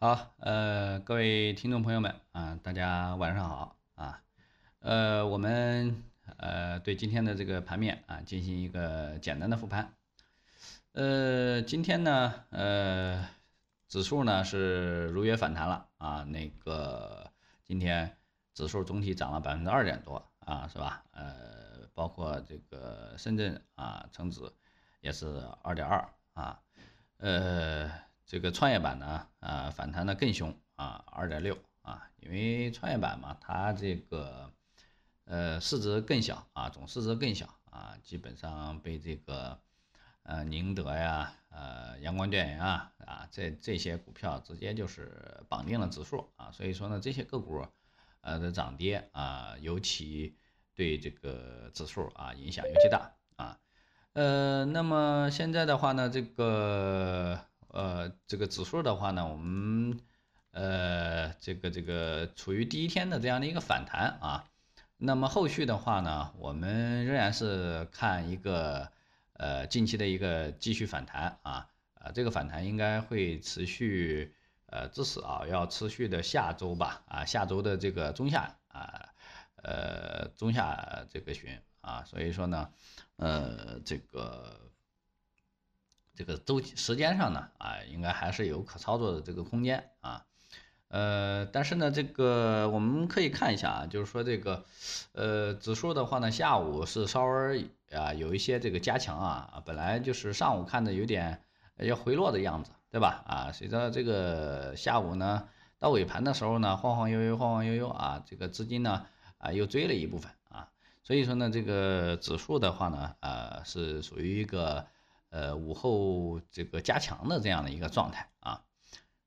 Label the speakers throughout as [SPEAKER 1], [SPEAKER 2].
[SPEAKER 1] 好，呃，各位听众朋友们啊，大家晚上好啊，呃，我们呃对今天的这个盘面啊进行一个简单的复盘，呃，今天呢，呃，指数呢是如约反弹了啊，那个今天指数总体涨了百分之二点多啊，是吧？呃，包括这个深圳啊成指也是二点二啊，呃。这个创业板呢，啊，反弹的更凶啊，二点六啊，因为创业板嘛，它这个呃市值更小啊，总市值更小啊，基本上被这个呃宁德呀、呃阳光电源啊啊这这些股票直接就是绑定了指数啊，所以说呢，这些个股呃的涨跌啊，尤其对这个指数啊影响尤其大啊，呃，那么现在的话呢，这个。呃，这个指数的话呢，我们呃，这个这个处于第一天的这样的一个反弹啊，那么后续的话呢，我们仍然是看一个呃近期的一个继续反弹啊，啊，这个反弹应该会持续呃，至少要持续的下周吧啊，下周的这个中下啊，呃中下这个旬啊，所以说呢，呃，这个。这个周期时间上呢，啊，应该还是有可操作的这个空间啊，呃，但是呢，这个我们可以看一下啊，就是说这个，呃，指数的话呢，下午是稍微啊有一些这个加强啊，本来就是上午看的有点要回落的样子，对吧？啊，随着这个下午呢到尾盘的时候呢，晃晃悠悠，晃晃悠悠啊，这个资金呢啊又追了一部分啊，所以说呢，这个指数的话呢，呃，是属于一个。呃，午后这个加强的这样的一个状态啊，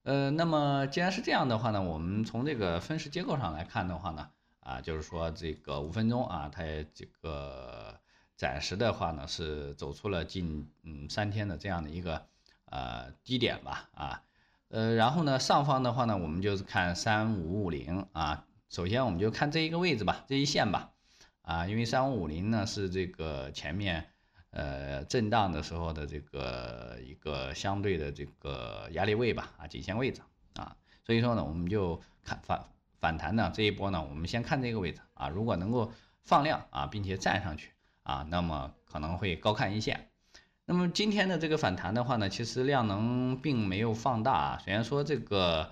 [SPEAKER 1] 呃，那么既然是这样的话呢，我们从这个分时结构上来看的话呢，啊，就是说这个五分钟啊，它这个暂时的话呢是走出了近嗯三天的这样的一个呃低点吧啊，呃，然后呢上方的话呢，我们就是看三五五零啊，首先我们就看这一个位置吧，这一线吧啊，因为三五五零呢是这个前面。呃，震荡的时候的这个一个相对的这个压力位吧，啊，颈线位置啊，所以说呢，我们就看反反弹呢这一波呢，我们先看这个位置啊，如果能够放量啊，并且站上去啊，那么可能会高看一线。那么今天的这个反弹的话呢，其实量能并没有放大啊，虽然说这个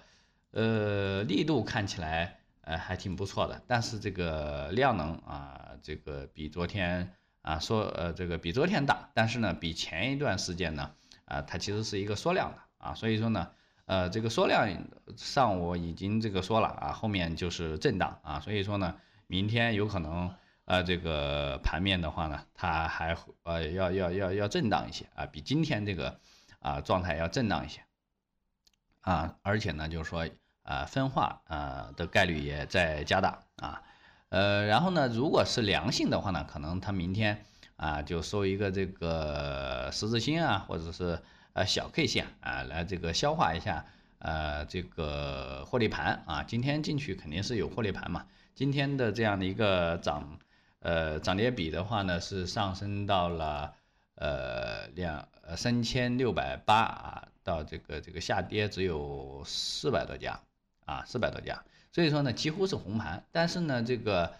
[SPEAKER 1] 呃力度看起来呃还挺不错的，但是这个量能啊，这个比昨天。啊，说呃这个比昨天大，但是呢，比前一段时间呢，啊，它其实是一个缩量的啊，所以说呢，呃，这个缩量上我已经这个说了啊，后面就是震荡啊，所以说呢，明天有可能呃这个盘面的话呢，它还呃要要要要震荡一些啊，比今天这个啊状态要震荡一些啊，而且呢，就是说啊分化啊的概率也在加大啊。呃，然后呢，如果是良性的话呢，可能它明天啊就收一个这个十字星啊，或者是呃小 K 线啊，来这个消化一下呃这个获利盘啊。今天进去肯定是有获利盘嘛。今天的这样的一个涨呃涨跌比的话呢，是上升到了呃两呃三千六百八啊，到这个这个下跌只有四百多家。啊，四百多家，所以说呢，几乎是红盘，但是呢，这个，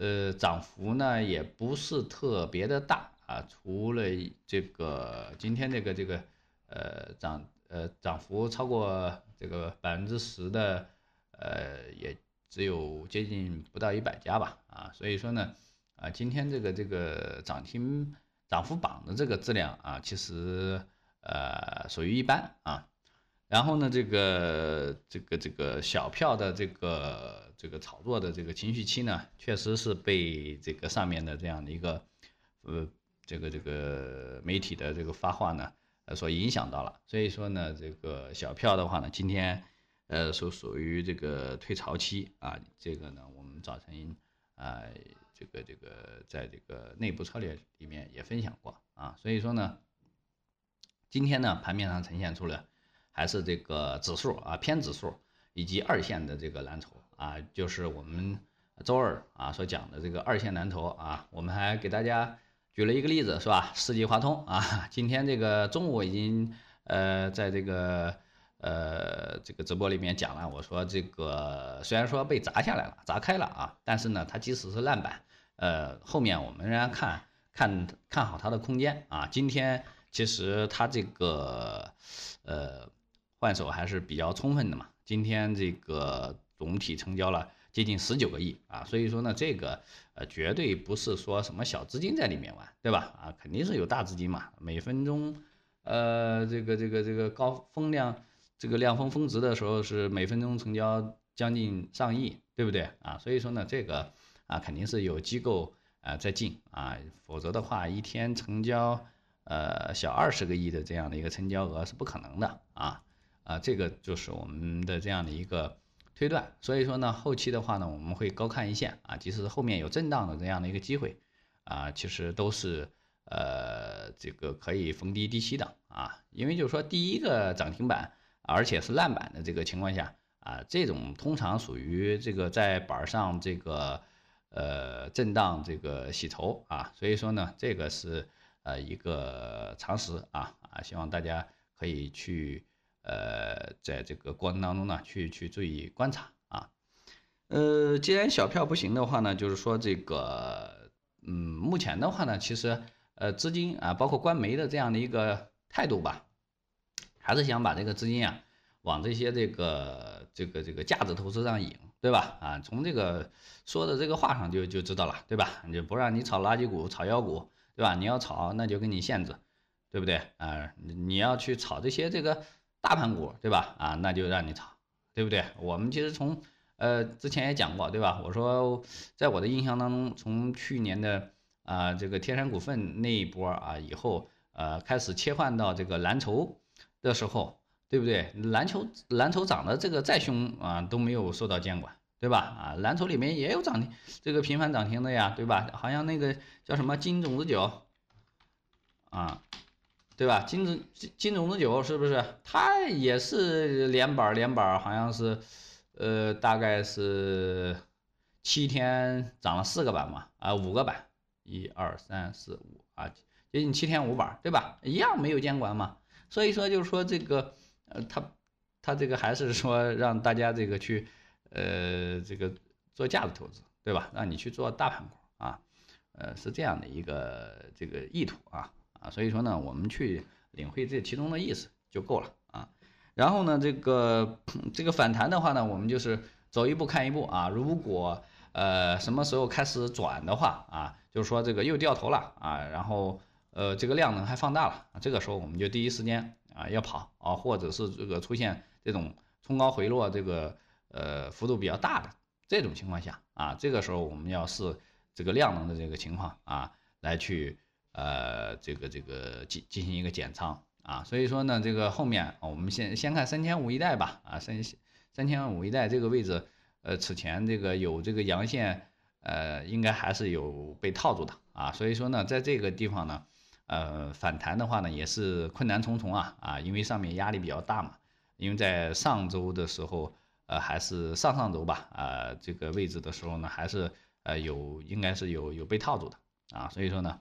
[SPEAKER 1] 呃，涨幅呢也不是特别的大啊，除了这个今天这个这个，呃，涨呃涨幅超过这个百分之十的，呃，也只有接近不到一百家吧，啊，所以说呢，啊，今天这个这个涨停涨幅榜的这个质量啊，其实呃属于一般啊。然后呢，这个这个这个小票的这个这个炒作的这个情绪期呢，确实是被这个上面的这样的一个呃这个这个媒体的这个发话呢呃所影响到了。所以说呢，这个小票的话呢，今天呃属属于这个退潮期啊。这个呢，我们早晨啊这个这个在这个内部策略里面也分享过啊。所以说呢，今天呢盘面上呈现出了。还是这个指数啊偏指数，以及二线的这个蓝筹啊，就是我们周二啊所讲的这个二线蓝筹啊，我们还给大家举了一个例子是吧？世纪华通啊，今天这个中午已经呃在这个呃这个直播里面讲了，我说这个虽然说被砸下来了，砸开了啊，但是呢，它即使是烂板，呃，后面我们仍然看看看好它的空间啊。今天其实它这个呃换手还是比较充分的嘛，今天这个总体成交了。接近十九个亿啊，所以说呢，这个呃绝对不是说什么小资金在里面玩，对吧？啊，肯定是有大资金嘛。每分钟，呃，这个这个这个高风量，这个量峰峰值的时候是每分钟成交将近上亿，对不对啊？所以说呢，这个啊肯定是有机构啊在进啊，否则的话一天成交呃小二十个亿的这样的一个成交额是不可能的啊啊，这个就是我们的这样的一个。推断，所以说呢，后期的话呢，我们会高看一线啊，即使后面有震荡的这样的一个机会啊，其实都是呃这个可以逢低低吸的啊，因为就是说第一个涨停板，而且是烂板的这个情况下啊，这种通常属于这个在板上这个呃震荡这个洗筹啊，所以说呢，这个是呃一个常识啊啊，希望大家可以去。呃，在这个过程当中呢，去去注意观察啊。呃，既然小票不行的话呢，就是说这个，嗯，目前的话呢，其实呃，资金啊，包括官媒的这样的一个态度吧，还是想把这个资金啊，往这些这个这个这个价值投资上引，对吧？啊，从这个说的这个话上就就知道了，对吧？就不让你炒垃圾股、炒妖股，对吧？你要炒，那就给你限制，对不对？啊，你要去炒这些这个。大盘股对吧？啊，那就让你炒，对不对？我们其实从呃之前也讲过，对吧？我说在我的印象当中，从去年的啊这个天山股份那一波啊以后，呃开始切换到这个蓝筹的时候，对不对？蓝筹蓝筹涨得这个再凶啊都没有受到监管，对吧？啊，蓝筹里面也有涨停，这个频繁涨停的呀，对吧？好像那个叫什么金种子酒啊。对吧？金子金种子酒是不是？它也是连板连板，好像是，呃，大概是七天涨了四个板嘛，啊，五个板，一二三四五啊，接近七天五板，对吧？一样没有监管嘛。所以说就是说这个，呃，他他这个还是说让大家这个去，呃，这个做价值投资，对吧？让你去做大盘股啊，呃，是这样的一个这个意图啊。啊，所以说呢，我们去领会这其中的意思就够了啊。然后呢，这个这个反弹的话呢，我们就是走一步看一步啊。如果呃什么时候开始转的话啊，就是说这个又掉头了啊，然后呃这个量能还放大了，这个时候我们就第一时间啊要跑啊，或者是这个出现这种冲高回落这个呃幅度比较大的这种情况下啊，这个时候我们要是这个量能的这个情况啊来去。呃，这个这个进进行一个减仓啊，所以说呢，这个后面我们先先看三千五一带吧，啊三三千五一带这个位置，呃此前这个有这个阳线，呃应该还是有被套住的啊，所以说呢，在这个地方呢，呃反弹的话呢也是困难重重啊啊，因为上面压力比较大嘛，因为在上周的时候，呃还是上上周吧，啊这个位置的时候呢，还是呃有应该是有有被套住的啊，所以说呢。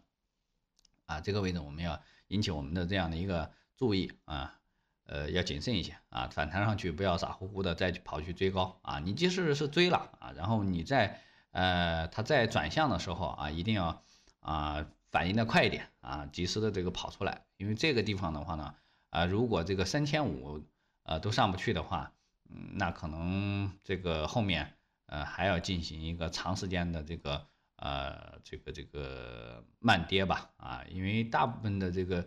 [SPEAKER 1] 啊，这个位置我们要引起我们的这样的一个注意啊，呃，要谨慎一些啊，反弹上去不要傻乎乎的再去跑去追高啊，你即使是追了啊，然后你在呃它在转向的时候啊，一定要啊反应的快一点啊，及时的这个跑出来，因为这个地方的话呢，啊如果这个三千五呃都上不去的话，嗯，那可能这个后面呃还要进行一个长时间的这个。呃，这个这个慢跌吧，啊，因为大部分的这个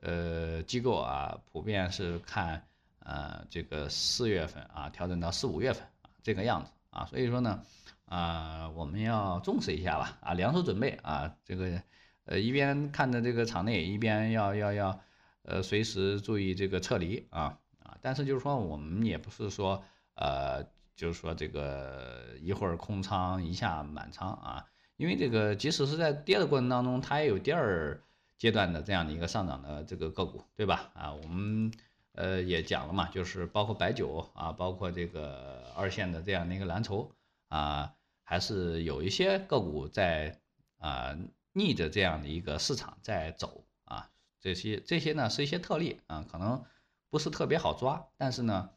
[SPEAKER 1] 呃机构啊，普遍是看呃这个四月份啊调整到四五月份啊这个样子啊，所以说呢，啊我们要重视一下吧，啊两手准备啊，这个呃一边看着这个场内，一边要要要呃随时注意这个撤离啊啊，但是就是说我们也不是说呃就是说这个一会儿空仓一下满仓啊。因为这个，即使是在跌的过程当中，它也有第二阶段的这样的一个上涨的这个个股，对吧？啊，我们呃也讲了嘛，就是包括白酒啊，包括这个二线的这样的一个蓝筹啊，还是有一些个股在啊逆着这样的一个市场在走啊。这些这些呢是一些特例啊，可能不是特别好抓，但是呢，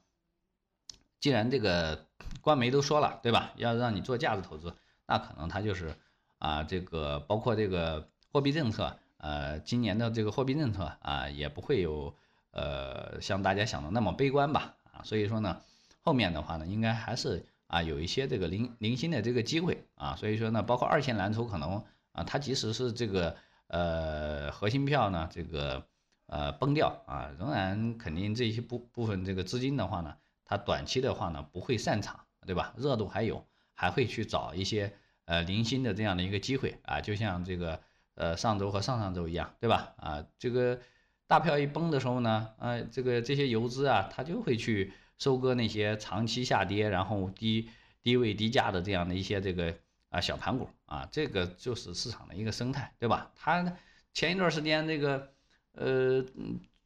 [SPEAKER 1] 既然这个官媒都说了，对吧？要让你做价值投资，那可能它就是啊，这个包括这个货币政策，呃，今年的这个货币政策啊，也不会有呃像大家想的那么悲观吧？啊，所以说呢，后面的话呢，应该还是啊有一些这个零零星的这个机会啊，所以说呢，包括二线蓝筹可能啊，它即使是这个呃核心票呢，这个。呃，崩掉啊，仍然肯定这些部部分这个资金的话呢，它短期的话呢不会散场，对吧？热度还有，还会去找一些呃零星的这样的一个机会啊，就像这个呃上周和上上周一样，对吧？啊，这个大票一崩的时候呢，呃，这个这些游资啊，它就会去收割那些长期下跌，然后低低位低价的这样的一些这个啊小盘股啊，这个就是市场的一个生态，对吧？它前一段时间这个。呃，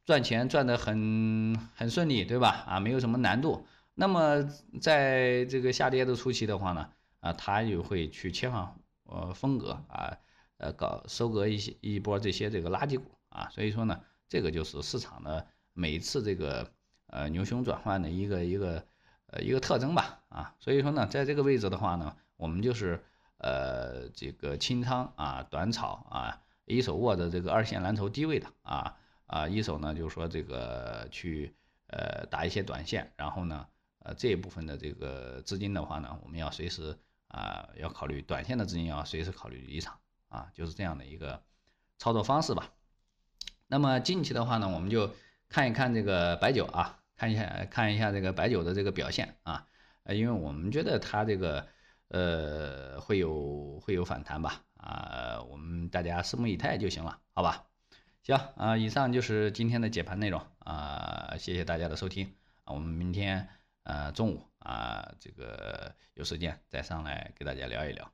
[SPEAKER 1] 赚钱赚得很很顺利，对吧？啊，没有什么难度。那么在这个下跌的初期的话呢，啊，他就会去切换呃风格啊，呃，搞收割一些一波这些这个垃圾股啊。所以说呢，这个就是市场的每一次这个呃牛熊转换的一个一个呃一个特征吧。啊，所以说呢，在这个位置的话呢，我们就是呃这个清仓啊，短炒啊。一手握着这个二线蓝筹低位的啊啊，一手呢就是说这个去呃打一些短线，然后呢呃这一部分的这个资金的话呢，我们要随时啊要考虑短线的资金要随时考虑离场啊，就是这样的一个操作方式吧。那么近期的话呢，我们就看一看这个白酒啊，看一下看一下这个白酒的这个表现啊，呃，因为我们觉得它这个呃会有会有反弹吧。啊，我们大家拭目以待就行了，好吧？行啊，以上就是今天的解盘内容啊，谢谢大家的收听啊，我们明天呃中午啊这个有时间再上来给大家聊一聊。